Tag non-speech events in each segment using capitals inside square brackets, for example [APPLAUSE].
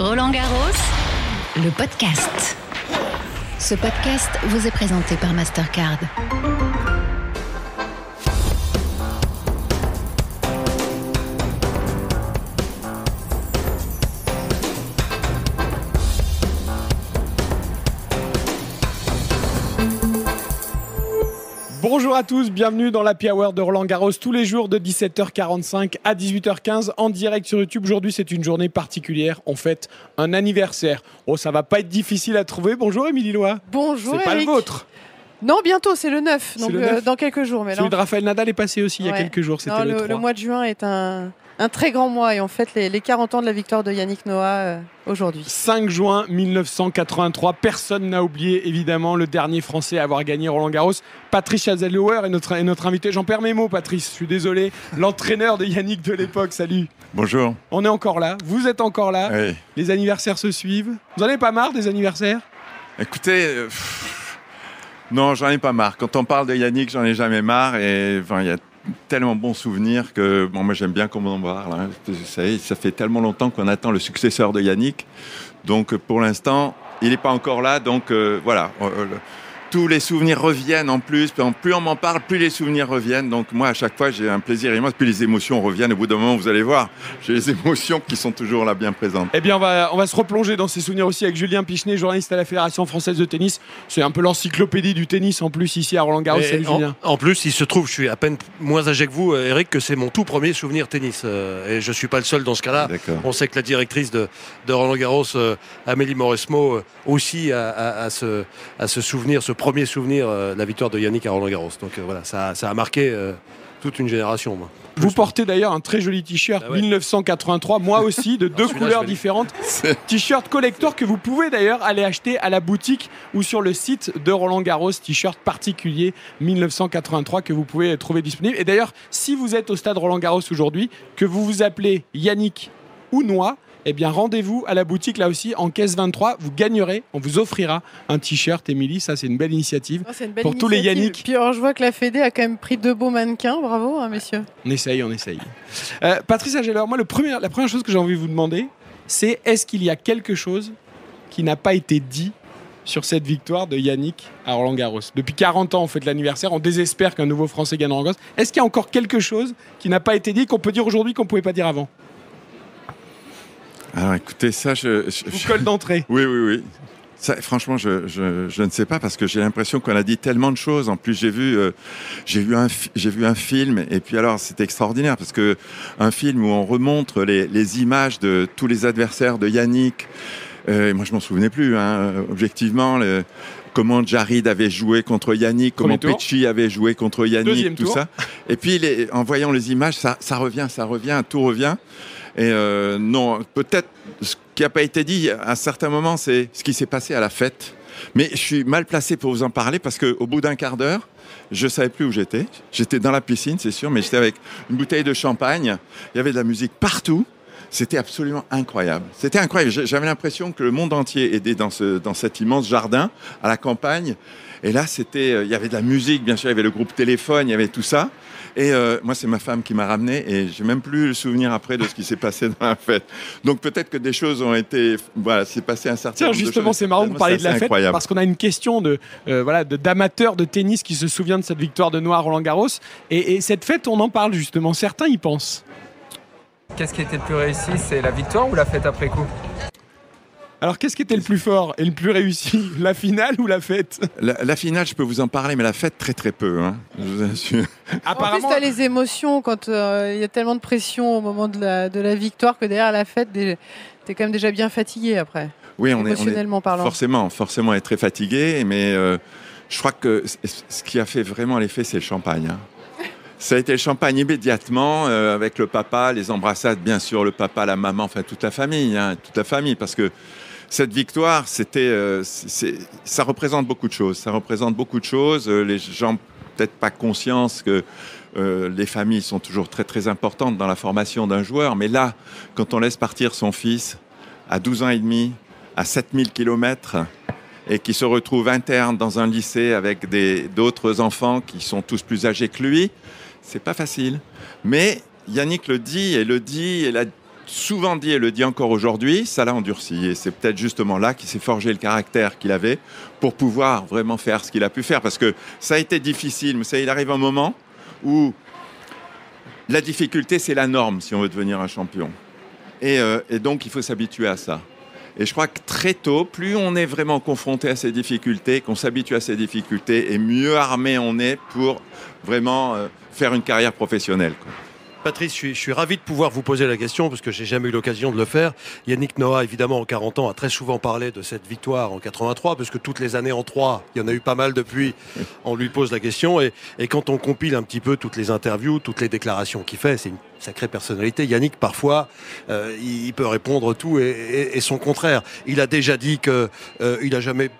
Roland Garros, le podcast. Ce podcast vous est présenté par Mastercard. Bonjour à tous, bienvenue dans la Hour de Roland Garros tous les jours de 17h45 à 18h15 en direct sur YouTube. Aujourd'hui, c'est une journée particulière. On fête un anniversaire. Oh, ça va pas être difficile à trouver. Bonjour Émilie Lois. Bonjour C'est pas le vôtre. Non, bientôt, c'est le 9, donc le euh, 9. dans quelques jours. Mais Celui là, de Raphaël Nadal est passé aussi il y a quelques jours. C'était le, le, 3. le mois de juin est un, un très grand mois et on fête les, les 40 ans de la victoire de Yannick Noah euh, aujourd'hui. 5 juin 1983. Personne n'a oublié, évidemment, le dernier Français à avoir gagné Roland Garros. Patrice Chazelauer est notre, est notre invité. J'en perds mes mots, Patrice. Je suis désolé. L'entraîneur de Yannick de l'époque. Salut. Bonjour. On est encore là. Vous êtes encore là. Oui. Les anniversaires se suivent. Vous en avez pas marre des anniversaires? Écoutez, euh, pff, non, j'en ai pas marre. Quand on parle de Yannick, j'en ai jamais marre. Et enfin, il y a tellement bons souvenirs que bon, moi j'aime bien qu'on en parle. hein. Savez, ça fait tellement longtemps qu'on attend le successeur de Yannick. Donc pour l'instant, il n'est pas encore là. Donc euh, voilà. Tous les souvenirs reviennent en plus. Plus on m'en parle, plus les souvenirs reviennent. Donc moi, à chaque fois, j'ai un plaisir immense. Puis les émotions reviennent. Au bout d'un moment, vous allez voir, j'ai les émotions qui sont toujours là bien présentes. Eh bien, on va, on va se replonger dans ces souvenirs aussi avec Julien Pichenet, journaliste à la Fédération française de tennis. C'est un peu l'encyclopédie du tennis en plus ici à Roland Garros. Salut en, Julien. en plus, il se trouve, je suis à peine moins âgé que vous, euh, Eric, que c'est mon tout premier souvenir tennis. Euh, et je suis pas le seul dans ce cas-là. On sait que la directrice de, de Roland Garros, euh, Amélie Mauresmo, euh, aussi a, a- a ce, a ce souvenir, ce premier souvenir, euh, de la victoire de Yannick à Roland Garros. Donc euh, voilà, ça, ça a marqué euh, toute une génération. moi. Vous portez d'ailleurs un très joli t-shirt Ah ouais. 1983, moi [LAUGHS] aussi, de deux celui-là, couleurs différentes. [LAUGHS] T-shirt collector que vous pouvez d'ailleurs aller acheter à la boutique ou sur le site de Roland Garros. T-shirt particulier 1983 que vous pouvez trouver disponible. Et d'ailleurs, si vous êtes au stade Roland Garros aujourd'hui, que vous vous appelez Yannick ou Noix, eh bien rendez-vous à la boutique là aussi en caisse 23. Vous gagnerez, on vous offrira un t-shirt, Émilie. Ça, c'est une belle initiative. Oh, c'est une belle Pour tous les. Yannick. Puis alors, je vois que la Fédé a quand même pris deux beaux mannequins. Bravo, hein, messieurs. On essaye, on essaye. Euh, Patrice Ageller, moi, le premier, la première chose que j'ai envie de vous demander, c'est est-ce qu'il y a quelque chose qui n'a pas été dit sur cette victoire de Yannick à Roland Garros Depuis 40 ans, on fait de l'anniversaire, on désespère qu'un nouveau Français gagne Roland Garros. Est-ce qu'il y a encore quelque chose qui n'a pas été dit, qu'on peut dire aujourd'hui, qu'on ne pouvait pas dire avant? Alors écoutez, ça, je, je- Vous je- colle d'entrée. Oui, oui, oui. Ça, franchement, je, je, je ne sais pas parce que j'ai l'impression qu'on a dit tellement de choses. En plus, j'ai vu, euh, j'ai vu un, j'ai vu un film et puis alors c'est extraordinaire parce que un film où on remontre les, les images de tous les adversaires de Yannick. Euh, moi, je m'en souvenais plus. Hein, objectivement, le- comment Jarid avait joué contre Yannick, Premier comment. Pecci avait joué contre Yannick, Deuxième tout tour. ça. Et puis, les- en voyant les images, ça, ça revient, ça revient, tout revient. Et euh, non, peut-être ce qui n'a pas été dit à un certain moment, c'est ce qui s'est passé à la fête. Mais je suis mal placé pour vous en parler parce qu'au bout d'un quart d'heure, je savais plus où j'étais. J'étais dans la piscine, c'est sûr, mais j'étais avec une bouteille de champagne. Il y avait de la musique partout. C'était absolument incroyable. C'était incroyable. J'avais l'impression que le monde entier était dans, dans cet immense jardin, à la campagne. Et là, c'était, euh, il y avait de la musique, bien sûr, il y avait le groupe téléphone, il y avait tout ça. Et euh, moi, c'est ma femme qui m'a ramené et j'ai même plus le souvenir après de ce qui s'est passé dans la fête. Donc peut-être que des choses ont été, voilà, c'est passé un certain Tiens, nombre justement, c'est marrant de parler de la fête incroyable. parce qu'on a une question de euh, voilà de- d'amateurs de tennis qui se souvient de cette victoire de à Roland Garros. Et, et cette fête, on en parle justement. Certains y pensent. Qu'est-ce qui était le plus réussi? C'est la victoire ou la fête après coup? Alors, qu'est-ce qui était le plus fort et le plus réussi [LAUGHS] La finale ou la fête La, la finale, je peux vous en parler, mais la fête très très peu. hein, je vous assure. En plus, tu as les émotions quand euh, il y a tellement de pression au moment de la, de la victoire que derrière la fête, tu es quand même déjà bien fatigué après, Oui, on est, on est émotionnellement parlant. forcément, forcément être très fatigué, mais euh, je crois que ce qui a fait vraiment l'effet, c'est le champagne. hein. Ça a été le champagne immédiatement euh, avec le papa, les embrassades, bien sûr, le papa, la maman, enfin toute la famille, hein, toute la famille, parce que cette victoire, c'était, euh, ça représente beaucoup de choses. Ça représente beaucoup de choses. Euh, les gens peut-être pas conscience que euh, les familles sont toujours très très importantes dans la formation d'un joueur, mais là, quand on laisse partir son fils à 12 ans et demi, à 7000 km, et qui se retrouve interne dans un lycée avec d'autres enfants qui sont tous plus âgés que lui, c'est pas facile. Mais Yannick le dit et le dit et l'a souvent dit et le dit encore aujourd'hui, ça l'a endurci. Et c'est peut-être justement là qu'il s'est forgé le caractère qu'il avait pour pouvoir vraiment faire ce qu'il a pu faire. Parce que ça a été difficile, mais ça, il arrive un moment où la difficulté, c'est la norme si on veut devenir un champion. Et, euh, donc, il faut s'habituer à ça. Et je crois que très tôt, plus on est vraiment confronté à ces difficultés, qu'on s'habitue à ces difficultés, et mieux armé on est pour vraiment euh, faire une carrière professionnelle. Patrice, je suis, je ravi de pouvoir vous poser la question parce que j'ai jamais eu l'occasion de le faire. Yannick Noah, évidemment, en 40 ans, a très souvent parlé de cette victoire en 83 parce que toutes les années en 3, il y en a eu pas mal depuis. On lui pose la question et, et quand on compile un petit peu toutes les interviews, toutes les déclarations qu'il fait, c'est une sacrée personnalité. Yannick, parfois, euh, il peut répondre tout et, et- et son contraire. Il a déjà dit que euh, il a jamais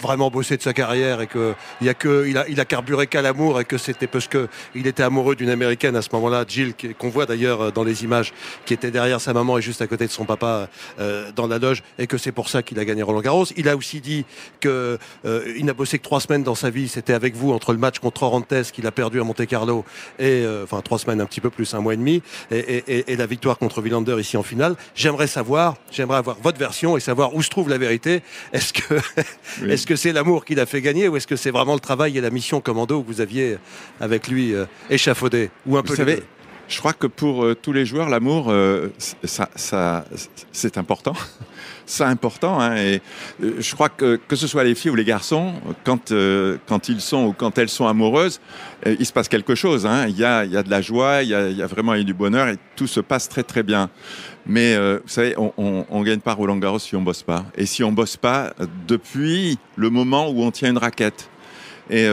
vraiment bossé de sa carrière et que il a que il a, il a carburé qu'à l'amour et que c'était parce que il était amoureux d'une américaine à ce moment-là, Jill, qu'on voit d'ailleurs euh, dans les images, qui était derrière sa maman et juste à côté de son papa euh, dans la loge, et que c'est pour ça qu'il a gagné Roland Garros. Il a aussi dit que euh, il n'a bossé que trois semaines dans sa vie. C'était avec vous entre le match contre Orantes qu'il a perdu à Monte Carlo et euh, enfin trois semaines un petit peu plus, un mois et demi, et, et- et- et la victoire contre Villander ici en finale. J'aimerais savoir, j'aimerais avoir votre version et savoir où se trouve la vérité. Est-ce que Oui. est-ce que c'est l'amour qui l'a fait gagner ou est-ce que c'est vraiment le travail et la mission commando que vous aviez avec lui euh, échafaudé ou un peu Vous savez, je crois que pour euh, tous les joueurs, l'amour, euh, ça, ça- c'est important. C'est important. hein, et euh, je crois que que ce soit les filles ou les garçons, quand, euh, quand ils sont ou quand elles sont amoureuses, euh, il se passe quelque chose. hein. Il, y a, il y a de la joie, il y a, il y a vraiment du bonheur et tout se passe très très bien. Mais vous savez, on ne gagne pas Roland Garros si on bosse pas. Et si on bosse pas depuis le moment où on tient une raquette. Et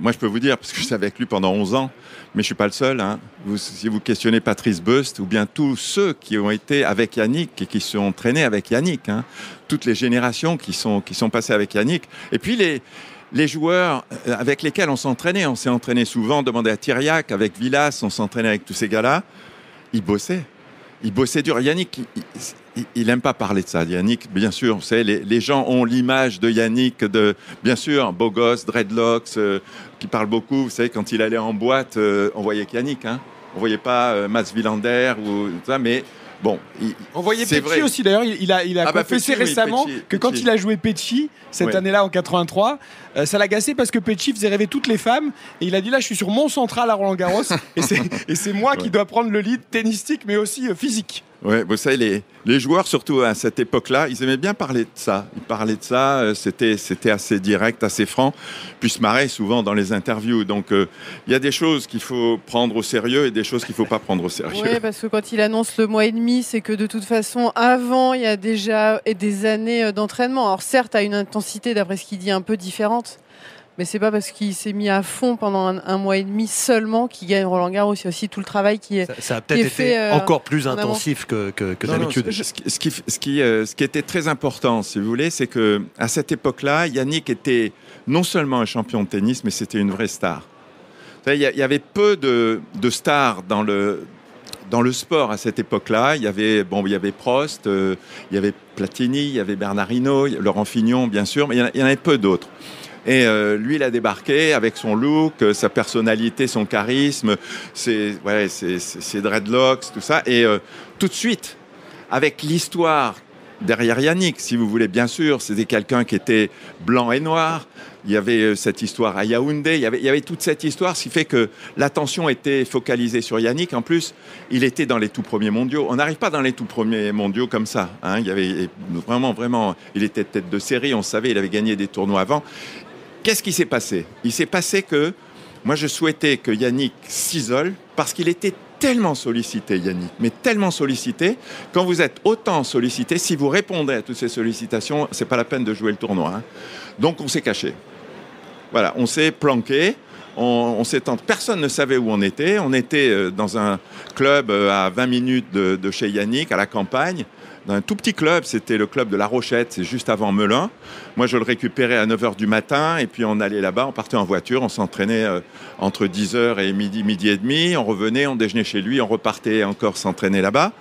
moi, je peux vous dire, parce que je suis avec lui pendant 11 ans, mais je suis pas le seul. hein. Si vous questionnez Patrice Bust ou bien tous ceux qui ont été avec Yannick et qui sont entraînés avec Yannick, hein, toutes les générations qui sont, qui sont passées avec Yannick, et puis les, joueurs euh, avec lesquels on s'entraînait, on s'est entraîné souvent, demandez à Thiriac, avec Villas, on s'entraînait avec tous ces gars-là, ils bossaient. Ils bossaient dur. Yannick, il- n'aime pas parler de ça. Yannick, bien sûr, vous savez, les, les gens ont l'image de Yannick, de, bien sûr, beau gosse, dreadlocks, euh, qui parle beaucoup. Vous savez, quand il allait en boîte, euh, on voyait que Yannick. Hein. On voyait pas euh, Mats Wilander ou ça, mais bon. il- On voyait vrai. aussi d'ailleurs, il a, il a Ah bah, confessé Pecci, oui, récemment Pecci, que quand il a joué Pecci cette année-là en 83, euh, ça l'a gacé parce que Pecci faisait rêver toutes les femmes et il a dit là je suis sur mon central à Roland Garros et c'est moi qui dois prendre le lead tennistique mais aussi euh, physique. Ouais, vous savez, les, joueurs, surtout à cette époque-là, ils aimaient bien parler de ça. Ils parlaient de ça, euh, c'était, assez direct, assez franc, puis se marraient souvent dans les interviews. Donc, euh, il y a des choses qu'il faut prendre au sérieux et des choses qu'il ne faut pas prendre au sérieux. Oui, parce que quand il annonce le mois et demi, c'est que de toute façon, avant, il y a déjà des années euh, d'entraînement. Alors certes, à une intensité, d'après ce qu'il dit, un peu différente. Mais c'est pas parce qu'il s'est mis à fond pendant un, un mois et demi seulement qu'il gagne Roland Garros. Il y a aussi tout le travail qui est. ça, ça a peut-être été fait, euh, encore plus en intensif que, que, que Non, non, d'habitude. ce, ce qui, ce, qui, ce, qui, euh, ce qui était très important, si vous voulez, c'est que à cette époque-là, Yannick était non seulement un champion de tennis, mais c'était une vraie star. Il y, avait peu de, de stars dans le, dans le sport à cette époque-là. Il y avait, bon, il y avait Prost, euh, il y avait Platini, il y avait Bernardino, Laurent Fignon, bien sûr, mais il y en avait peu d'autres. Et euh, lui, il a débarqué avec son look, euh, sa personnalité, son charisme, ses, dreadlocks, tout ça. Et euh, tout de suite, avec l'histoire derrière Yannick, si vous voulez, bien sûr, c'était quelqu'un qui était blanc et noir. Il y avait cette histoire à Yaoundé, il y, avait, il y avait toute cette histoire, ce qui fait que l'attention était focalisée sur Yannick. En plus, il était dans les tout premiers mondiaux. On n'arrive pas dans les tout premiers mondiaux comme ça. hein. Il y avait vraiment, vraiment, il était tête de série, on savait, il avait gagné des tournois avant. Qu'est-ce qui s'est passé? Il s'est passé que moi, je souhaitais que Yannick s'isole parce qu'il était tellement sollicité, Yannick, mais tellement sollicité. Quand vous êtes autant sollicité, si vous répondez à toutes ces sollicitations, c'est pas la peine de jouer le tournoi. hein. Donc, on s'est caché. Voilà, on s'est planqué. On, on s'est. Personne ne savait où on était. On était euh, dans un club euh, à 20 minutes de chez Yannick, à la campagne. Dans un tout petit club, c'était le club de La Rochette, c'est juste avant Melun. Moi, je le récupérais à 9h du matin et puis on allait là-bas, on partait en voiture, on s'entraînait euh, entre 10h et midi, midi et demi. On revenait, on déjeunait chez lui, on repartait encore s'entraîner là-bas.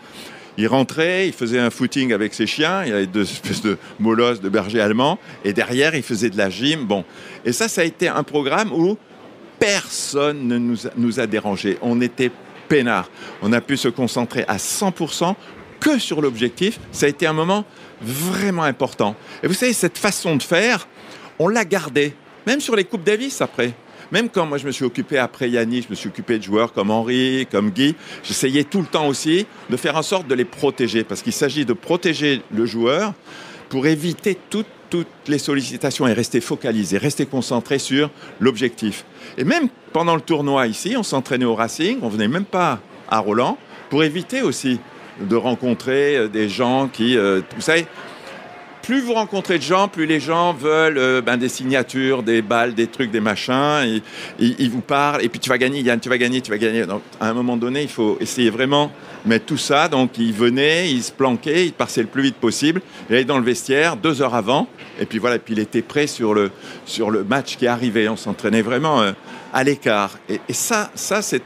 Il rentrait, il faisait un footing avec ses chiens, il y avait deux espèces de molosses de bergers allemands, et derrière, il faisait de la gym. Bon. Et ça, ça a été un programme où personne ne nous a, nous a dérangés. On était peinards. On a pu se concentrer à 100% que sur l'objectif, ça a été un moment vraiment important. Et vous savez, cette façon de faire, on l'a gardée, même sur les Coupes Davis après. Même quand moi je me suis occupé après Yannick, je me suis occupé de joueurs comme Henri, comme Guy, j'essayais tout le temps aussi de faire en sorte de les protéger, parce qu'il s'agit de protéger le joueur pour éviter toutes les sollicitations et rester focalisé, rester concentré sur l'objectif. Et même pendant le tournoi ici, on s'entraînait au Racing, on venait même pas à Roland pour éviter aussi de rencontrer euh, des gens qui, euh, vous savez, plus vous rencontrez de gens, plus les gens veulent euh, ben, des signatures, des balles, des trucs, des machins. Ils, vous parlent. Et puis tu vas gagner, Yann, tu vas gagner, tu vas gagner. Donc à un moment donné, il faut essayer vraiment mettre tout ça. Donc ils venaient, ils se planquaient, ils passaient le plus vite possible. Il allait dans le vestiaire deux heures avant. Et puis voilà, puis il était prêt sur le, sur le match qui arrivait. On s'entraînait vraiment à l'écart. Et, ça, ça c'est,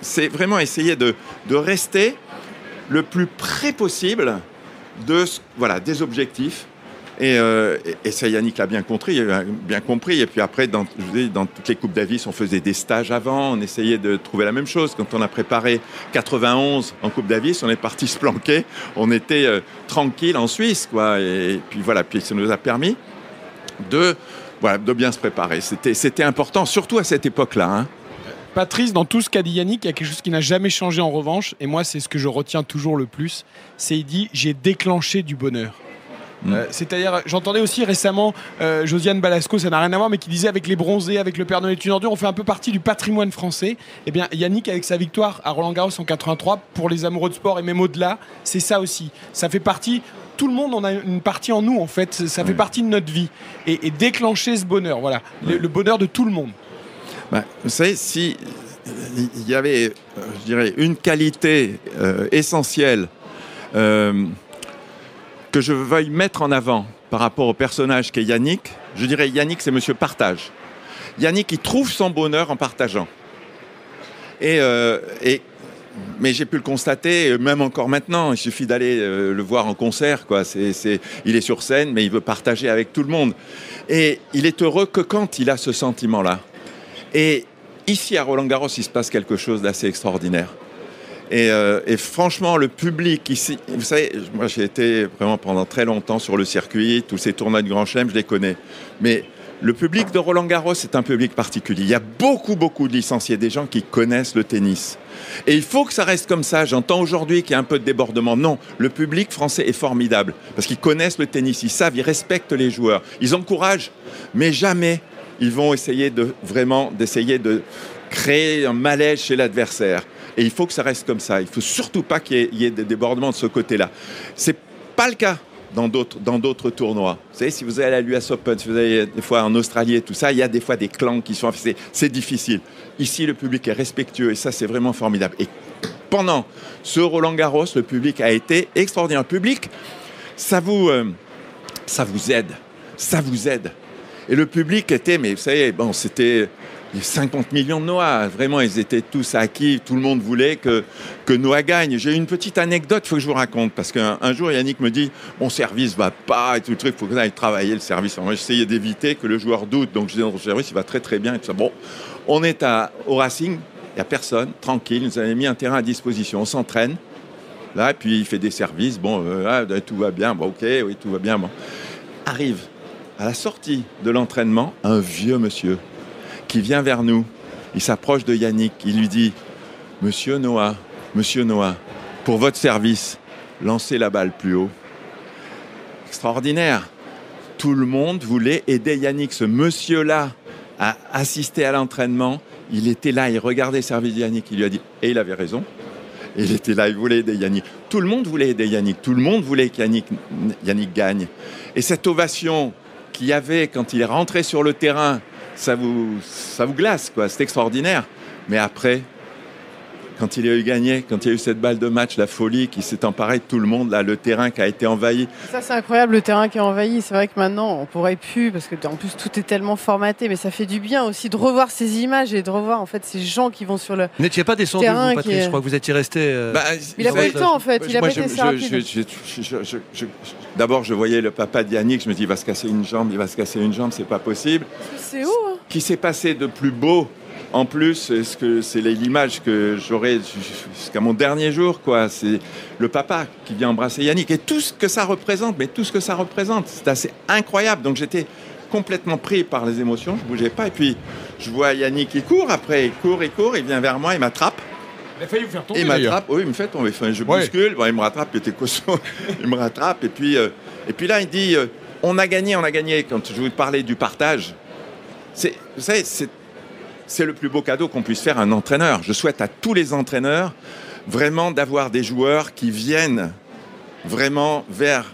c'est vraiment essayer de, de rester le plus près possible de, voilà, des objectifs. Euh, et, ça, Yannick l'a bien compris, bien compris. Et puis après, dans, dans toutes les Coupes Davis, on faisait des stages avant, on essayait de trouver la même chose. Quand on a préparé 91 en Coupe Davis, on est parti [LAUGHS] se planquer. On était euh, tranquille en Suisse, quoi. Et, puis voilà, puis ça nous a permis de, voilà, de bien se préparer. C'était important, surtout à cette époque-là. Hein. Patrice, dans tout ce qu'a dit Yannick, il y a quelque chose qui n'a jamais changé en revanche, et moi c'est ce que je retiens toujours le plus, c'est il dit j'ai déclenché du bonheur. Mm. Euh, c'est-à-dire, j'entendais aussi récemment euh, Josiane Balasco, ça n'a rien à voir, mais qui disait avec les bronzés, avec le Père Noël est une ordure, on fait un peu partie du patrimoine français. Eh bien, Yannick, avec sa victoire à Roland Garros en 83, pour les amoureux de sport et même au-delà, c'est ça aussi. Ça fait partie tout le monde, on a une partie en nous, en fait. Ça fait partie de notre vie. Et, déclencher ce bonheur, voilà. le, bonheur de tout le monde. Bah, vous savez, si il y avait, euh, une qualité euh, essentielle euh, que je veuille mettre en avant par rapport au personnage qu'est Yannick, je dirais Yannick, c'est Monsieur Partage. Yannick, il trouve son bonheur en partageant. Et, mais j'ai pu le constater, même encore maintenant. Il suffit d'aller le voir en concert. Il est sur scène, mais il veut partager avec tout le monde. Et il est heureux que quand il a ce sentiment-là. Et ici, à Roland-Garros, il se passe quelque chose d'assez extraordinaire. Euh, et, franchement, le public ici, vous savez, moi j'ai été vraiment pendant très longtemps sur le circuit, tous ces tournois de Grand Chelem, je les connais. Mais le public de Roland Garros est un public particulier. Il y a beaucoup, beaucoup de licenciés, des gens qui connaissent le tennis. Et il faut que ça reste comme ça. J'entends aujourd'hui qu'il y a un peu de débordement. Non, le public français est formidable parce qu'ils connaissent le tennis, ils savent, ils respectent les joueurs, ils encouragent, mais jamais ils vont essayer de vraiment d'essayer de créer un malaise chez l'adversaire. Et il faut que ça reste comme ça. Il faut surtout pas qu'il y, ait des débordements de ce côté-là. C'est pas le cas dans d'autres dans d'autres tournois. Vous savez, si vous allez à l'US Open, si vous allez des fois en Australie et tout ça, il y a des fois des clans qui sont affichés. C'est difficile. Ici, le public est respectueux et ça, c'est vraiment formidable. Et pendant ce Roland Garros, le public a été extraordinaire. Le public, ça vous, euh, ça vous aide. Ça vous aide. Et le public était, mais vous savez, bon, c'était 50 millions de Noah. Vraiment, ils étaient tous acquis. Tout le monde voulait que, que Noah gagne. J'ai une petite anecdote, faut que je vous raconte. Parce qu'un jour, Yannick me dit Mon service va pas et tout le truc, il faut que aille travailler le service. moi, j'essayais d'éviter que le joueur doute. Donc, je disais Notre service, il va très très bien. Et tout ça. Bon, on est à, au Racing, il n'y a personne, tranquille. Nous avons mis un terrain à disposition. On s'entraîne. Là, puis il fait des services. Bon, euh, ah, tout va bien. Bon, ok, oui, tout va bien. Bon. Arrive à la sortie de l'entraînement, un vieux monsieur qui vient vers nous. Il s'approche de Yannick. Il lui dit Monsieur Noah, Monsieur Noah, pour votre service, lancez la balle plus haut. Extraordinaire. Tout le monde voulait aider Yannick. Ce monsieur-là a assisté à l'entraînement. Il était là, il regardait service de Yannick. Il lui a dit, et il avait raison. Il était là, il voulait aider Yannick. Tout le monde voulait aider Yannick. Tout le monde voulait qu'Yannick Yannick gagne. Et cette ovation qu'il y avait quand il est rentré sur le terrain, ça vous, ça vous glace, quoi. C'est extraordinaire. Mais après, quand il a eu gagné, quand il y a eu cette balle de match, la folie qui s'est emparée de tout le monde, là, le terrain qui a été envahi. Ça, c'est incroyable, le terrain qui est envahi. C'est vrai que maintenant, on pourrait plus, parce que en plus, tout est tellement formaté, mais ça fait du bien aussi de revoir ces images et de revoir en fait ces gens qui vont sur le. N'étiez pas descendu, vous, Patrice Je crois que vous étiez resté. Euh, bah, il a pas eu le temps en fait. Il a pas été D'abord, je voyais le papa d'Yannick, je me dis, il va se casser une jambe, il va se casser une jambe, c'est pas possible. C'est où hein? Qui s'est passé de plus beau En plus, est-ce que c'est l'image que j'aurai jusqu'à mon dernier jour, quoi? C'est le papa qui vient embrasser Yannick et tout ce que ça représente, mais tout ce que ça représente, c'est assez incroyable. Donc j'étais complètement pris par les émotions, je bougeais pas. Et puis je vois Yannick qui court après, il court, il court, il vient vers moi, il m'attrape. Il a failli vous faire tomber. Il m'attrape, oui, il me fait tomber. Enfin, je Ouais. bouscule, bon, il me rattrape, il était costaud. [LAUGHS] il me rattrape, et puis, euh, et puis là, il dit euh, On a gagné, on a gagné. Quand je vous parlais du partage, c'est, vous savez, c'est, c'est le plus beau cadeau qu'on puisse faire à un entraîneur. Je souhaite à tous les entraîneurs vraiment d'avoir des joueurs qui viennent vraiment vers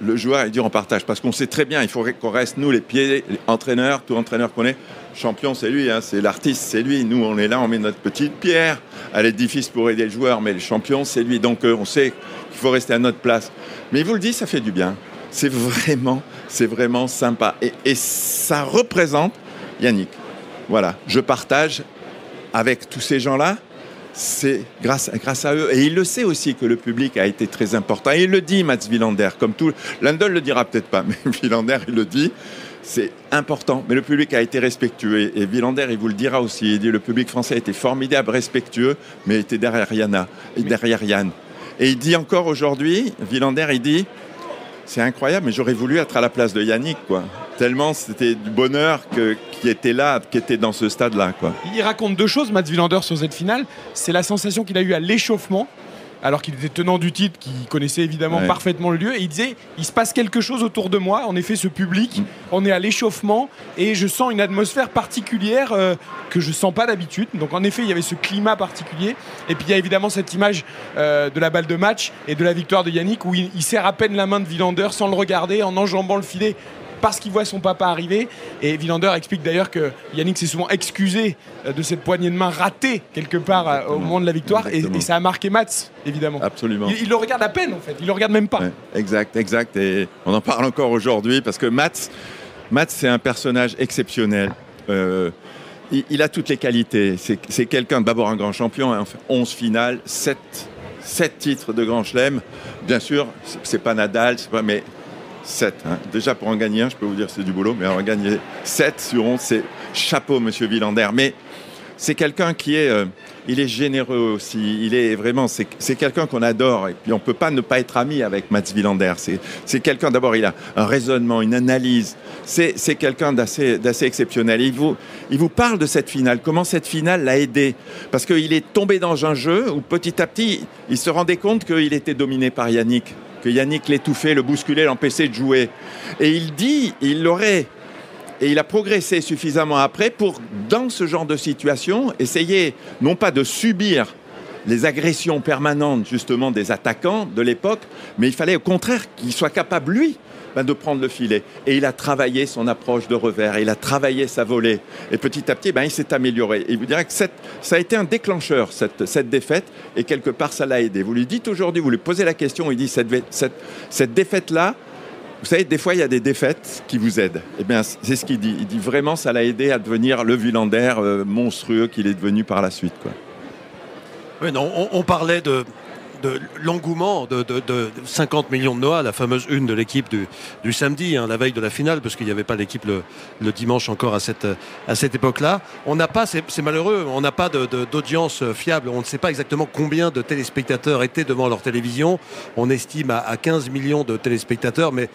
le joueur et dire on partage. Parce qu'on sait très bien, il faudrait qu'on reste, nous, les pieds, les entraîneurs, tout entraîneur qu'on est. Champion, c'est lui, hein, c'est l'artiste, c'est lui. Nous, on est là, on met notre petite pierre à l'édifice pour aider le joueur, mais le champion, c'est lui. Donc, euh, on sait qu'il faut rester à notre place. Mais il vous le dit, ça fait du bien. C'est vraiment, c'est vraiment sympa. Et ça représente Yannick. Voilà, je partage avec tous ces gens-là. C'est grâce, grâce à eux. Et il le sait aussi que le public a été très important. Et il le dit, Mats Wilander, comme tout. Landel le dira peut-être pas, [LAUGHS] mais Wilander, il le dit. C'est important. Mais le public a été respectueux. Et Wilander, il vous le dira aussi. Il dit le public français a été formidable, respectueux, mais était derrière Yana, et derrière Yann. Et il dit encore aujourd'hui, Wilander, il dit c'est incroyable, mais j'aurais voulu être à la place de Yannick, quoi. Tellement c'était du bonheur que, qui était là, qui était dans ce stade-là, quoi. Il raconte deux choses, Mats Wilander, sur cette finale. C'est la sensation qu'il a eue à l'échauffement, alors qu'il était tenant du titre, qu'il connaissait évidemment Ouais. parfaitement le lieu. Et il disait il se passe quelque chose autour de moi. En effet, ce public, Mm. on est à l'échauffement et je sens une atmosphère particulière euh, que je sens pas d'habitude. Donc, en effet, il y avait ce climat particulier. Et puis, il y a évidemment cette image euh, de la balle de match et de la victoire de Yannick où il, il serre à peine la main de Wilander sans le regarder, en enjambant le filet parce qu'il voit son papa arriver. Et Wilander explique d'ailleurs que Yannick s'est souvent excusé euh, de cette poignée de main ratée quelque part euh, au moment de la victoire. Et, ça a marqué Mats, évidemment. Absolument. Il, il le regarde à peine en fait, il le regarde même pas. Ouais, exact, exact. Et on en parle encore aujourd'hui parce que Mats, Mats c'est un personnage exceptionnel. Euh, il, il a toutes les qualités. C'est quelqu'un, d'abord un grand champion, hein, enfin, 11 finales, 7, titres de Grand Chelem. Bien sûr, c'est- pas Nadal, c'est pas, mais 7. Déjà pour en gagner un, je peux vous dire c'est du boulot, mais en gagner 7 sur 11, c'est chapeau, monsieur Villander. Mais c'est quelqu'un qui est, euh, il est généreux aussi. Il est vraiment, c'est quelqu'un qu'on adore. Et puis on peut pas ne pas être ami avec Mats Wilander. C'est quelqu'un. D'abord, il a un raisonnement, une analyse. C'est quelqu'un d'assez d'assez exceptionnel. Il vous il vous parle de cette finale. Comment cette finale l'a aidé? Parce qu'il est tombé dans un jeu où petit à petit, il se rendait compte qu'il était dominé par Yannick, que Yannick l'étouffait, le bousculait, l'empêchait de jouer. Et il dit, il l'aurait et il a progressé suffisamment après pour, dans ce genre de situation, essayer non pas de subir les agressions permanentes justement des attaquants de l'époque, mais il fallait au contraire qu'il soit capable, lui, ben, de prendre le filet. Et il a travaillé son approche de revers, il a travaillé sa volée. Et petit à petit, ben, il s'est amélioré. Et vous direz que ça a été un déclencheur, cette, cette défaite, et quelque part, ça l'a aidé. Vous lui dites aujourd'hui, vous lui posez la question, il dit, cette, cette, cette défaite-là, vous savez, des fois, il y a des défaites qui vous aident. Eh bien, c'est ce qu'il dit. Il dit vraiment, ça l'a aidé à devenir le Villander euh, monstrueux qu'il est devenu par la suite. Quoi. Non, on, on parlait de, de l'engouement de, de- de 50 millions de Noah, la fameuse une de l'équipe du, samedi, hein, la veille de la finale, parce qu'il n'y avait pas l'équipe le, dimanche encore à cette, époque-là. On n'a pas, c'est malheureux, on n'a pas d'audience fiable. On ne sait pas exactement combien de téléspectateurs étaient devant leur télévision. On estime à, à 15 millions de téléspectateurs, mais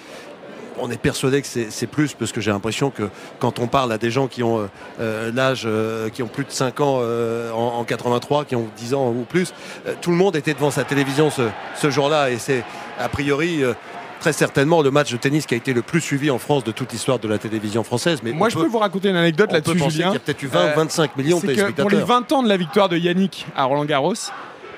on est persuadé que c'est plus parce que j'ai l'impression que quand on parle à des gens qui ont euh, euh, l'âge, euh, qui ont plus de 5 ans euh, en, en 83, qui ont 10 ans ou plus, tout le monde était devant sa télévision ce, ce jour-là et c'est a priori très certainement le match de tennis qui a été le plus suivi en France de toute l'histoire de la télévision française. Mais Moi, je peut, peux vous raconter une anecdote là-dessus, penser qu'il y Julien. a peut-être eu 20 Euh, 25 millions de que pour les téléspectateurs. 20 ans de la victoire de Yannick à Roland Garros,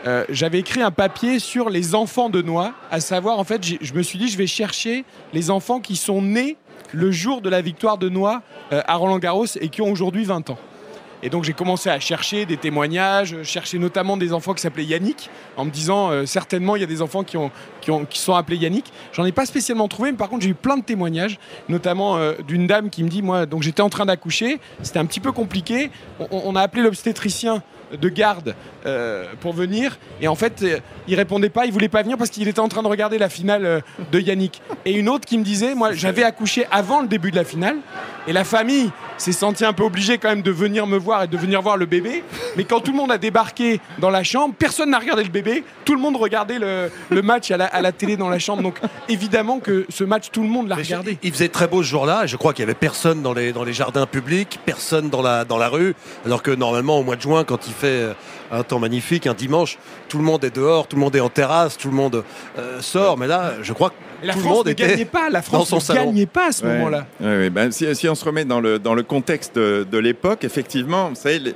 euh, j'avais écrit un papier sur les enfants de Noix, à savoir, en fait, je me suis dit, je vais chercher les enfants qui sont nés le jour de la victoire de Noix euh, à Roland Garros et qui ont aujourd'hui 20 ans. Et donc j'ai commencé à chercher des témoignages, euh, chercher notamment des enfants qui s'appelaient Yannick, en me disant certainement il y a des enfants qui, ont, qui, ont, qui sont appelés Yannick. J'en ai pas spécialement trouvé, mais par contre j'ai eu plein de témoignages, notamment d'une dame qui me dit moi donc j'étais en train d'accoucher, c'était un petit peu compliqué, on a appelé l'obstétricien de garde euh, pour venir. Et en fait, euh, il répondait pas, il voulait pas venir parce qu'il était en train de regarder la finale euh, de Yannick. Et une autre qui me disait, moi, j'avais accouché avant le début de la finale, et la famille s'est sentie un peu obligée quand même de venir me voir et de venir voir le bébé. Mais quand tout le monde a débarqué dans la chambre, personne n'a regardé le bébé, tout le monde regardait le, le match à la, à la télé dans la chambre. Donc évidemment que ce match, tout le monde l'a regardé. Il faisait très beau ce jour-là. Je crois qu'il n'y avait personne dans les, dans les jardins publics, personne dans la, dans la rue. Alors que normalement, au mois de juin, quand il fait euh, un temps magnifique, un dimanche, tout le monde est dehors, tout le monde est en terrasse, tout le monde euh, sort. Mais là, je crois que Et la tout France ne gagnait pas, la France ne gagnait pas à ce Ouais. moment-là. Ouais, ouais. Ben, si, si on se remet dans le, dans le contexte de, de l'époque, effectivement, vous savez, le-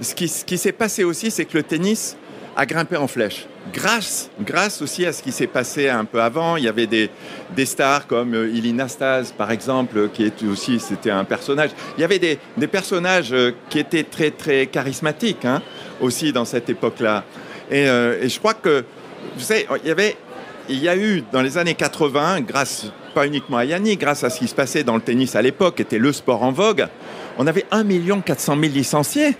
ce qui, ce qui s'est passé aussi, c'est que le tennis a grimpé en flèche. Grâce, grâce aussi à ce qui s'est passé un peu avant, il y avait des, des stars comme euh, Ilina Stas, par exemple, qui était aussi, c'était un personnage. Il y avait des, des personnages euh, qui étaient très, très charismatiques hein, aussi dans cette époque-là. Et, euh, et je crois que, vous savez, il y avait il y a eu dans les années 80, grâce pas uniquement à Yannick, grâce à ce qui se passait dans le tennis à l'époque, était le sport en vogue, on avait 1 400 000 licenciés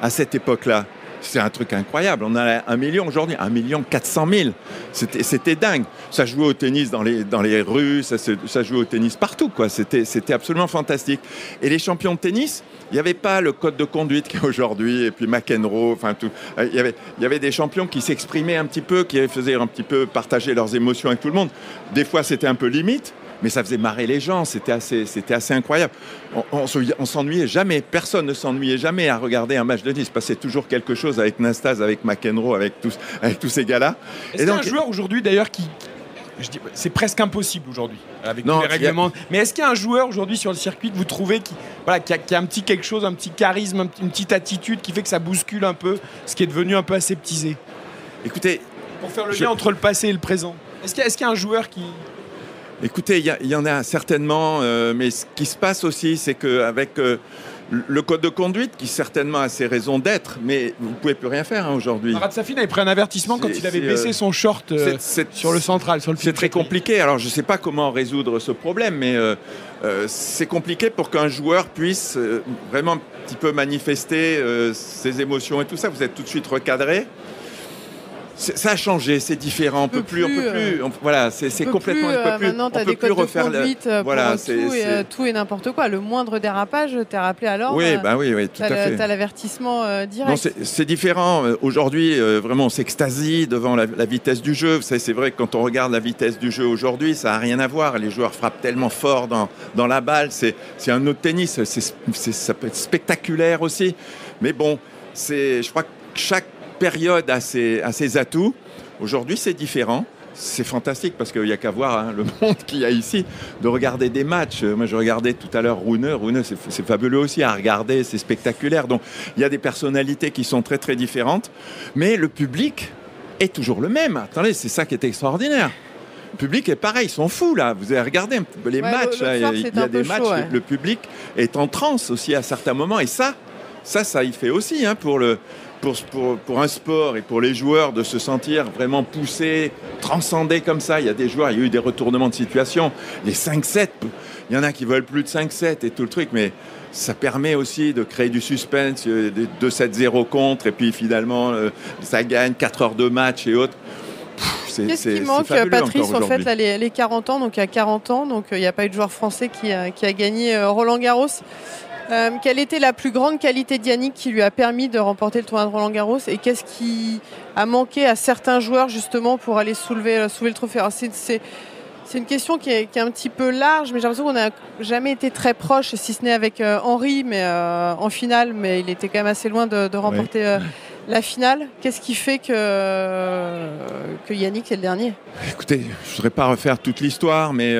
à cette époque-là. C'est un truc incroyable. On a un million aujourd'hui, 1 million 400 000. C'était, c'était dingue. Ça jouait au tennis dans les, dans les rues, ça, jouait au tennis partout. Quoi. C'était, c'était absolument fantastique. Et les champions de tennis, il n'y avait pas le code de conduite qu'il y a aujourd'hui, et puis McEnroe, enfin tout. Euh, Il y avait, il y avait des champions qui s'exprimaient un petit peu, qui faisaient un petit peu partager leurs émotions avec tout le monde. Des fois, c'était un peu limite, mais ça faisait marrer les gens. C'était assez, c'était assez incroyable. On, on se- on s'ennuyait jamais. Personne ne s'ennuyait jamais à regarder un match de tennis. Il se passait toujours quelque chose avec Nastase, avec McEnroe, avec tous, avec tous ces gars-là. Est-ce qu'il y a un joueur aujourd'hui d'ailleurs qui. C'est presque impossible aujourd'hui avec Non, tous les a- règlements. Mais est-ce qu'il y a un joueur aujourd'hui sur le circuit que vous trouvez qui, voilà, qui, a, qui a un petit quelque chose, un petit charisme, une petite attitude qui fait que ça bouscule un peu ce qui est devenu un peu aseptisé? Écoutez, Pour faire le Je- lien entre le passé et le présent. Est-ce qu'il y, a- est-ce qu'il y a un joueur qui. Écoutez, il y, en a certainement, euh, mais ce qui se passe aussi, c'est qu'avec euh, le code de conduite, qui certainement a ses raisons d'être, mais vous ne pouvez plus rien faire hein, aujourd'hui. Marat Safin avait pris un avertissement quand il avait baissé euh, son short sur le central, sur le C'est très compliqué. Alors, je ne sais pas comment résoudre ce problème, mais c'est compliqué pour qu'un joueur puisse vraiment un petit peu manifester ses émotions et tout ça. Vous êtes tout de suite recadré. Ça a changé, c'est différent. On peut peut plus, on peut plus, plus. on- voilà, c'est complètement. on peut euh, plus- maintenant, on tu as peut des codes de refaire le- conduite euh, Voilà, euh, c'est- tout, et, euh, n'importe quoi. Le moindre dérapage, t'es rappelé alors. Oui, euh, bah oui, oui, tout t'as à fait. t'as l'avertissement euh, direct. C'est différent. Euh, Aujourd'hui, euh, vraiment, on s'extasie devant la, vitesse du jeu. C'est vrai que quand on regarde la vitesse du jeu aujourd'hui, ça n'a rien à voir. Les joueurs frappent tellement fort dans, dans la balle. C'est c'est un autre tennis. Ça peut être spectaculaire aussi. Mais bon, c'est- je crois que chaque période a ses, a ses atouts. Aujourd'hui, c'est différent. C'est fantastique parce qu'il n'y a qu'à voir hein, le [LAUGHS] monde qu'il y a ici, de regarder des matchs. Moi, je regardais tout à l'heure Rune. Rune, c'est fabuleux aussi à regarder, c'est spectaculaire. Donc, il y a des personnalités qui sont très, très différentes. Mais le public est toujours le même. Attendez, c'est ça qui est extraordinaire. Le public est pareil, ils sont fous là. Vous avez regardé les Ouais, matchs. soir, il y a, des matchs, chaud, ouais. le public est en transe aussi à certains moments. Et ça, ça, ça y fait aussi hein, pour, le, pour, pour, pour un sport et pour les joueurs de se sentir vraiment poussés, transcendés comme ça. Il y a des joueurs, il y a eu des retournements de situation. Les 5-7, il y en a qui veulent plus de 5-7 et tout le truc, mais ça permet aussi de créer du suspense, euh, des 2-7-0 contre, et puis finalement, euh, ça gagne 4 heures de match et autres. Qu'est-ce qui manque, Patrice, en fait, là, les, les 40 ans Donc, il y a 40 ans, donc euh, il n'y a pas eu de joueur français qui a, qui a gagné euh, Roland Garros. Euh, quelle était la plus grande qualité d'Yannick qui lui a permis de remporter le tournoi de Roland Garros Et qu'est-ce qui a manqué à certains joueurs, justement, pour aller soulever, euh, soulever le trophée? C'est, une question qui est, qui est un petit peu large, mais j'ai l'impression qu'on n'a jamais été très proche, si ce n'est avec euh, Henri, mais euh, en finale, mais il était quand même assez loin de, de remporter la finale. Qu'est-ce qui fait que, que Yannick est le dernier? Écoutez, je ne voudrais pas refaire toute l'histoire, mais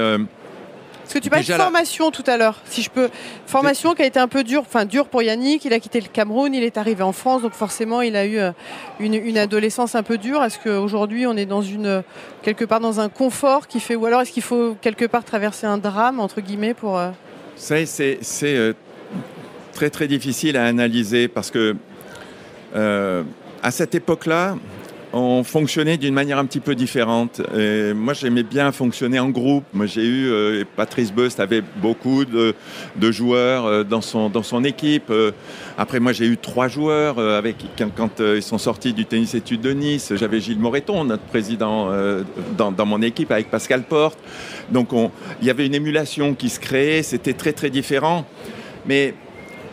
Parce que tu parles de la- formation tout à l'heure, si je peux. Formation qui a été un peu dure, enfin dure pour Yannick. Il a quitté le Cameroun, il est arrivé en France, donc forcément il a eu euh, une, une adolescence un peu dure. Est-ce qu'aujourd'hui on est dans une quelque part dans un confort qui fait, ou alors est-ce qu'il faut quelque part traverser un drame entre guillemets pour euh, c'est, euh, très très difficile à analyser parce que euh, à cette époque-là, on fonctionnait d'une manière un petit peu différente. Moi, j'aimais bien fonctionner en groupe. Moi, j'ai eu euh, Patrice Bust avait beaucoup de, joueurs euh, dans son dans son équipe. Euh, après, moi, j'ai eu trois joueurs avec quand, quand, ils sont sortis du tennis études de Nice. J'avais Gilles Moreton, notre président, dans, dans mon équipe avec Pascal Porte. Donc, on- il y avait une émulation qui se créait. C'était très très différent. Mais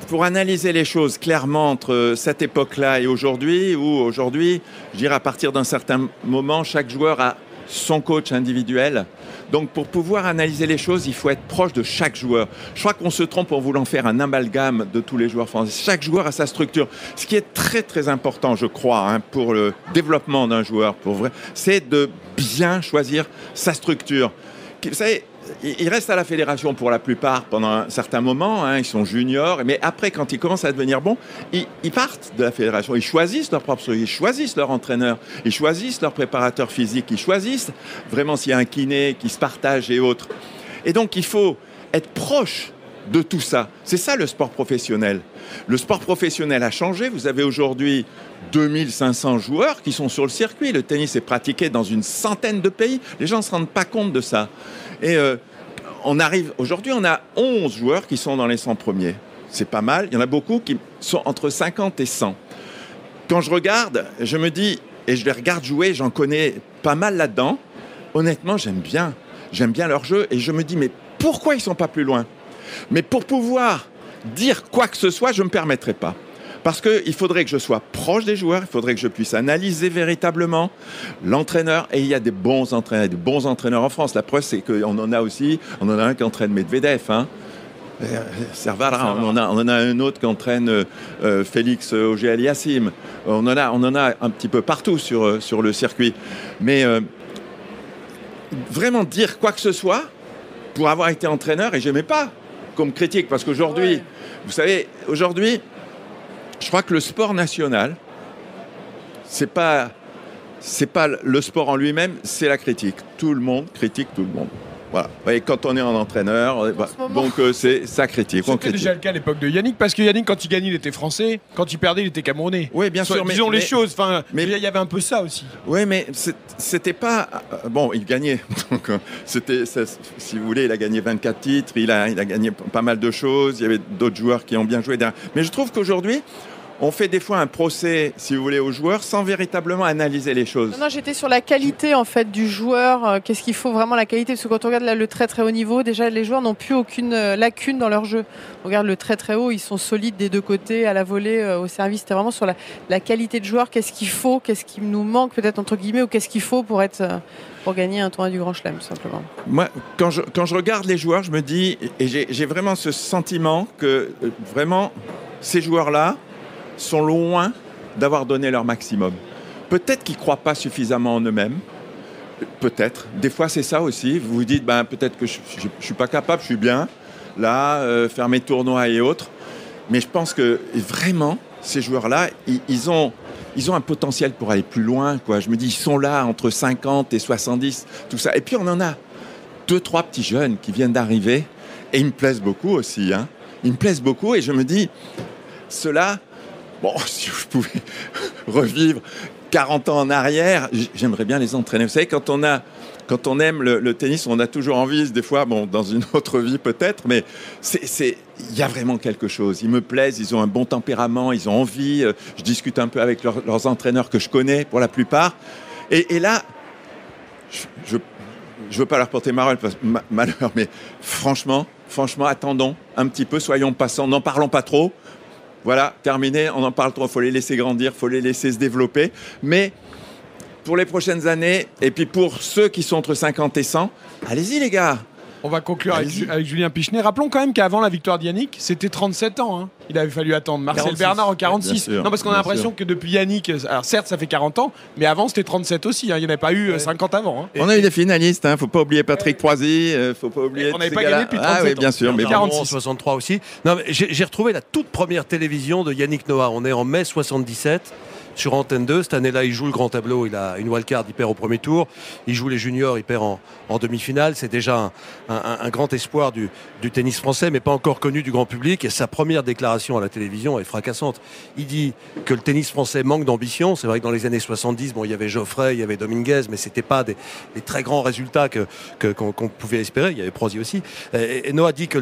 pour analyser les choses clairement entre cette époque-là et aujourd'hui, où aujourd'hui, je dirais à partir d'un certain moment, chaque joueur a son coach individuel. Donc pour pouvoir analyser les choses, il faut être proche de chaque joueur. Je crois qu'on se trompe en voulant faire un amalgame de tous les joueurs français. Chaque joueur a sa structure. Ce qui est très très important, je crois, hein, pour le développement d'un joueur, pour vrai, c'est de bien choisir sa structure. Vous savez, ils restent à la fédération pour la plupart pendant un certain moment, hein, ils sont juniors, mais après, quand ils commencent à devenir bons, ils, partent de la fédération, ils choisissent leur propre ils choisissent leur entraîneur, ils choisissent leur préparateur physique, ils choisissent vraiment s'il y a un kiné qui se partage et autres. Et donc, il faut être proche de tout ça. C'est ça le sport professionnel. Le sport professionnel a changé. Vous avez aujourd'hui 2500 joueurs qui sont sur le circuit. Le tennis est pratiqué dans une centaine de pays. Les gens ne se rendent pas compte de ça. Et euh, on arrive aujourd'hui, on a 11 joueurs qui sont dans les 100 premiers. C'est pas mal. Il y en a beaucoup qui sont entre 50 et 100. Quand je regarde, je me dis, et je les regarde jouer, j'en connais pas mal là-dedans. Honnêtement, j'aime bien. J'aime bien leur jeu et je me dis, mais pourquoi ils sont pas plus loin? Mais pour pouvoir dire quoi que ce soit, je ne me permettrai pas. Parce qu'il faudrait que je sois proche des joueurs, il faudrait que je puisse analyser véritablement l'entraîneur. Et il y a des bons entraîneurs, des bons entraîneurs en France. La preuve, c'est qu'on en a aussi, on en a un qui entraîne Medvedev. Hein. Euh, Servara, on en, a, on en a un autre qui entraîne euh, euh, Félix Auger Aliassim. On en a, on en a un petit peu partout sur, sur le circuit. Mais euh, vraiment dire quoi que ce soit pour avoir été entraîneur, et j'aimais pas comme critique, parce qu'aujourd'hui, Ouais. vous savez, aujourd'hui, je crois que le sport national, c'est pas, pas le sport en lui-même, c'est la critique. Tout le monde critique tout le monde. Voilà. Et quand on est en entraîneur, euh, bah, ce donc euh, c'est ça critique. C'était déjà le cas à l'époque de Yannick, parce que Yannick, quand il gagnait, il était français. Quand il perdait, il était camerounais. Oui, bien Soit- sûr. mais- disons les mais- choses. Enfin, mais- il y avait un peu ça aussi. Oui, mais c'était pas. euh, Bon, il gagnait. [LAUGHS] Donc, c'était, si vous voulez, il a gagné 24 titres, il a, il a gagné pas mal de choses. Il y avait d'autres joueurs qui ont bien joué. derrière. Mais je trouve qu'aujourd'hui, on fait des fois un procès, si vous voulez, aux joueurs sans véritablement analyser les choses. Non, non, j'étais sur la qualité en fait du joueur. Euh, Qu'est-ce qu'il faut vraiment la qualité? Parce que quand on regarde là, le très très haut niveau, déjà les joueurs n'ont plus aucune euh, lacune dans leur jeu. On regarde le très très haut, ils sont solides des deux côtés, à la volée, euh, au service. C'était vraiment sur la, la qualité de joueur. Qu'est-ce qu'il faut? Qu'est-ce qui nous manque peut-être entre guillemets ou qu'est-ce qu'il faut pour être euh, pour gagner un tournoi du Grand Chelem simplement? Moi, quand je, quand je regarde les joueurs, je me dis, et j'ai j'ai vraiment ce sentiment que euh, vraiment, ces joueurs-là sont loin d'avoir donné leur maximum. Peut-être qu'ils ne croient pas suffisamment en eux-mêmes. Peut-être. Des fois, c'est ça aussi. Vous vous dites, ben, peut-être que je ne suis pas capable, je suis bien, là, euh, faire mes tournois et autres. Mais je pense que vraiment, ces joueurs-là, ils, ont, ils ont un potentiel pour aller plus loin. Quoi. Je me dis, ils sont là entre 50 et 70, tout ça. Et puis, on en a deux, trois petits jeunes qui viennent d'arriver. Et ils me plaisent beaucoup aussi. Hein. Ils me plaisent beaucoup. Et je me dis, ceux-là, bon, [LAUGHS] si je pouvais revivre 40 ans en arrière, j'aimerais bien les entraîner. Vous savez, quand on a. Quand on aime le, tennis, on a toujours envie, des fois, bon, dans une [LAUGHS] autre vie peut-être, mais c'est, il y a vraiment quelque chose. Ils me plaisent, ils ont un bon tempérament, ils ont envie. euh, Je discute un peu avec leurs- entraîneurs que je connais pour la plupart. Et, là, je, je veux pas leur porter malheur, mais franchement, franchement, attendons un petit peu, soyons patients, n'en parlons pas trop. Voilà, terminé, on en parle trop, faut les laisser grandir, faut les laisser se développer. Mais pour les prochaines années, et puis pour ceux qui sont entre 50 et 100, allez-y les gars. On va conclure avec, Julien Pichenet. Rappelons quand même qu'avant la victoire d'Yannick, c'était 37 ans. hein. Il avait fallu attendre Marcel 46. Bernard en Bien 46. sûr, non, parce qu'on a l'impression que depuis Yannick, euh, alors certes, ça fait 40 ans, mais avant, c'était 37 aussi. hein. Il n'y en avait pas eu euh, 50 avant. hein. On a eu des finalistes, hein, faut pas oublier Patrick Troisy, euh, faut pas oublier. On n'avait pas gagné depuis Ah 37 oui, bien ans. sûr, mais Bernard bon. Moreau en 63 aussi. Non, mais j'ai j'ai retrouvé la toute première télévision de Yannick Noah. On est en mai 77. Sur Antenne 2. Cette année-là, il joue le grand tableau, il a une wildcard, il perd au premier tour. Il joue les juniors, il perd en, demi-finale. C'est déjà un, grand espoir du, tennis français, mais pas encore connu du grand public. Et sa première déclaration à la télévision est fracassante. Il dit que le tennis français manque d'ambition. C'est vrai que dans les années 70, bon, il y avait Geoffrey, il y avait Dominguez, mais c'était pas des, très grands résultats qu'on qu pouvait espérer. Il y avait Prosi aussi. Et, Noah dit que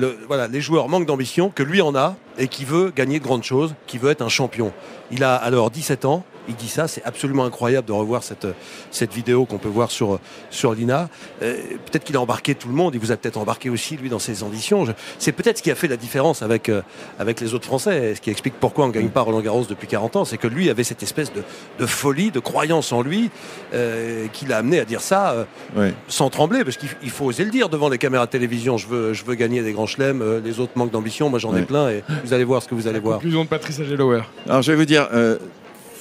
les joueurs manquent d'ambition, que lui en a et qui veut gagner de grandes choses, qui veut être un champion. Il a alors 17 ans, il dit ça, c'est absolument incroyable de revoir cette, cette vidéo qu'on peut voir sur, sur l'INA. Euh, peut-être qu'il a embarqué tout le monde, il vous a peut-être embarqué aussi, lui, dans ses ambitions. C'est peut-être ce qui a fait la différence avec, euh, avec les autres Français, ce qui explique pourquoi on ne gagne pas Roland Garros depuis 40 ans, c'est que lui avait cette espèce de, de folie, de croyance en lui, euh, qui l'a amené à dire ça euh, oui. sans trembler, parce qu'il faut oser le dire devant les caméras de télévision, je veux, je veux gagner des grands chelems, euh, les autres manquent d'ambition, moi j'en oui. ai plein, et vous allez voir ce que vous allez la voir. Conclusion de Patrice Agelower. Alors je vais vous dire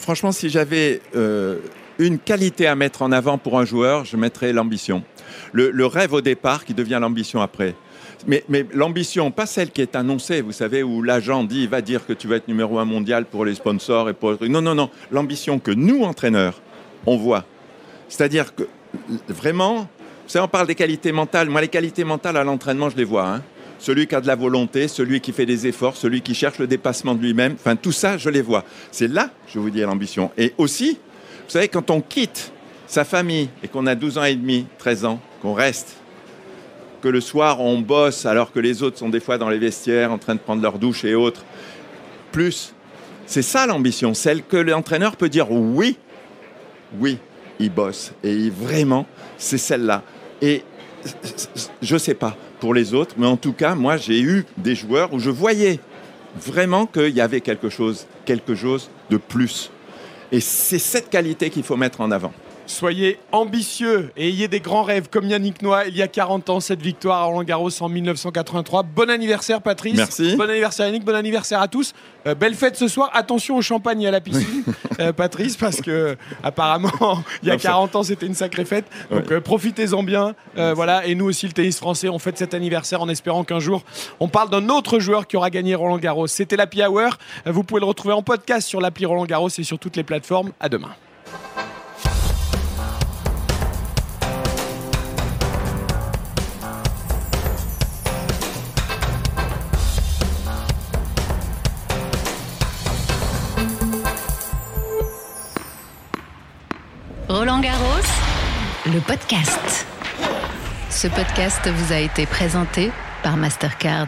franchement, si j'avais euh, une qualité à mettre en avant pour un joueur, je mettrais l'ambition. Le, rêve au départ qui devient l'ambition après. Mais, l'ambition, pas celle qui est annoncée, vous savez, où l'agent dit, va dire que tu vas être numéro un mondial pour les sponsors et pour... Non, non, non. L'ambition que nous, entraîneurs, on voit. C'est-à-dire que, vraiment, vous savez, on parle des qualités mentales. Moi, les qualités mentales à l'entraînement, je les vois. Hein celui qui a de la volonté, celui qui fait des efforts, celui qui cherche le dépassement de lui-même. Enfin, tout ça, je les vois. C'est là, je vous dis, l'ambition. Et aussi, vous savez, quand on quitte sa famille et qu'on a 12 ans et demi, 13 ans, qu'on reste, que le soir on bosse alors que les autres sont des fois dans les vestiaires en train de prendre leur douche et autres, plus, c'est ça l'ambition, celle que l'entraîneur peut dire oui, oui, il bosse. Et vraiment, c'est celle-là. Et je sais pas pour les autres, mais en tout cas, moi, j'ai eu des joueurs où je voyais vraiment qu'il y avait quelque chose, quelque chose de plus. Et c'est cette qualité qu'il faut mettre en avant. Soyez ambitieux et ayez des grands rêves comme Yannick Noah il y a 40 ans, cette victoire à Roland Garros en 1983. Bon anniversaire Patrice. Merci. Bon anniversaire Yannick, bon anniversaire à tous. Euh, belle fête ce soir. Attention au champagne et à la piscine, [LAUGHS] euh, Patrice, parce que [LAUGHS] apparemment il y a 40 ans c'était une sacrée fête. Donc ouais. euh, profitez-en bien. voilà. Et nous aussi le tennis français, on fête cet anniversaire en espérant qu'un jour on parle d'un autre joueur qui aura gagné Roland Garros. C'était l'Happy Hour. Vous pouvez le retrouver en podcast sur l'appli Roland Garros et sur toutes les plateformes. À demain. Le podcast. Ce podcast vous a été présenté par Mastercard.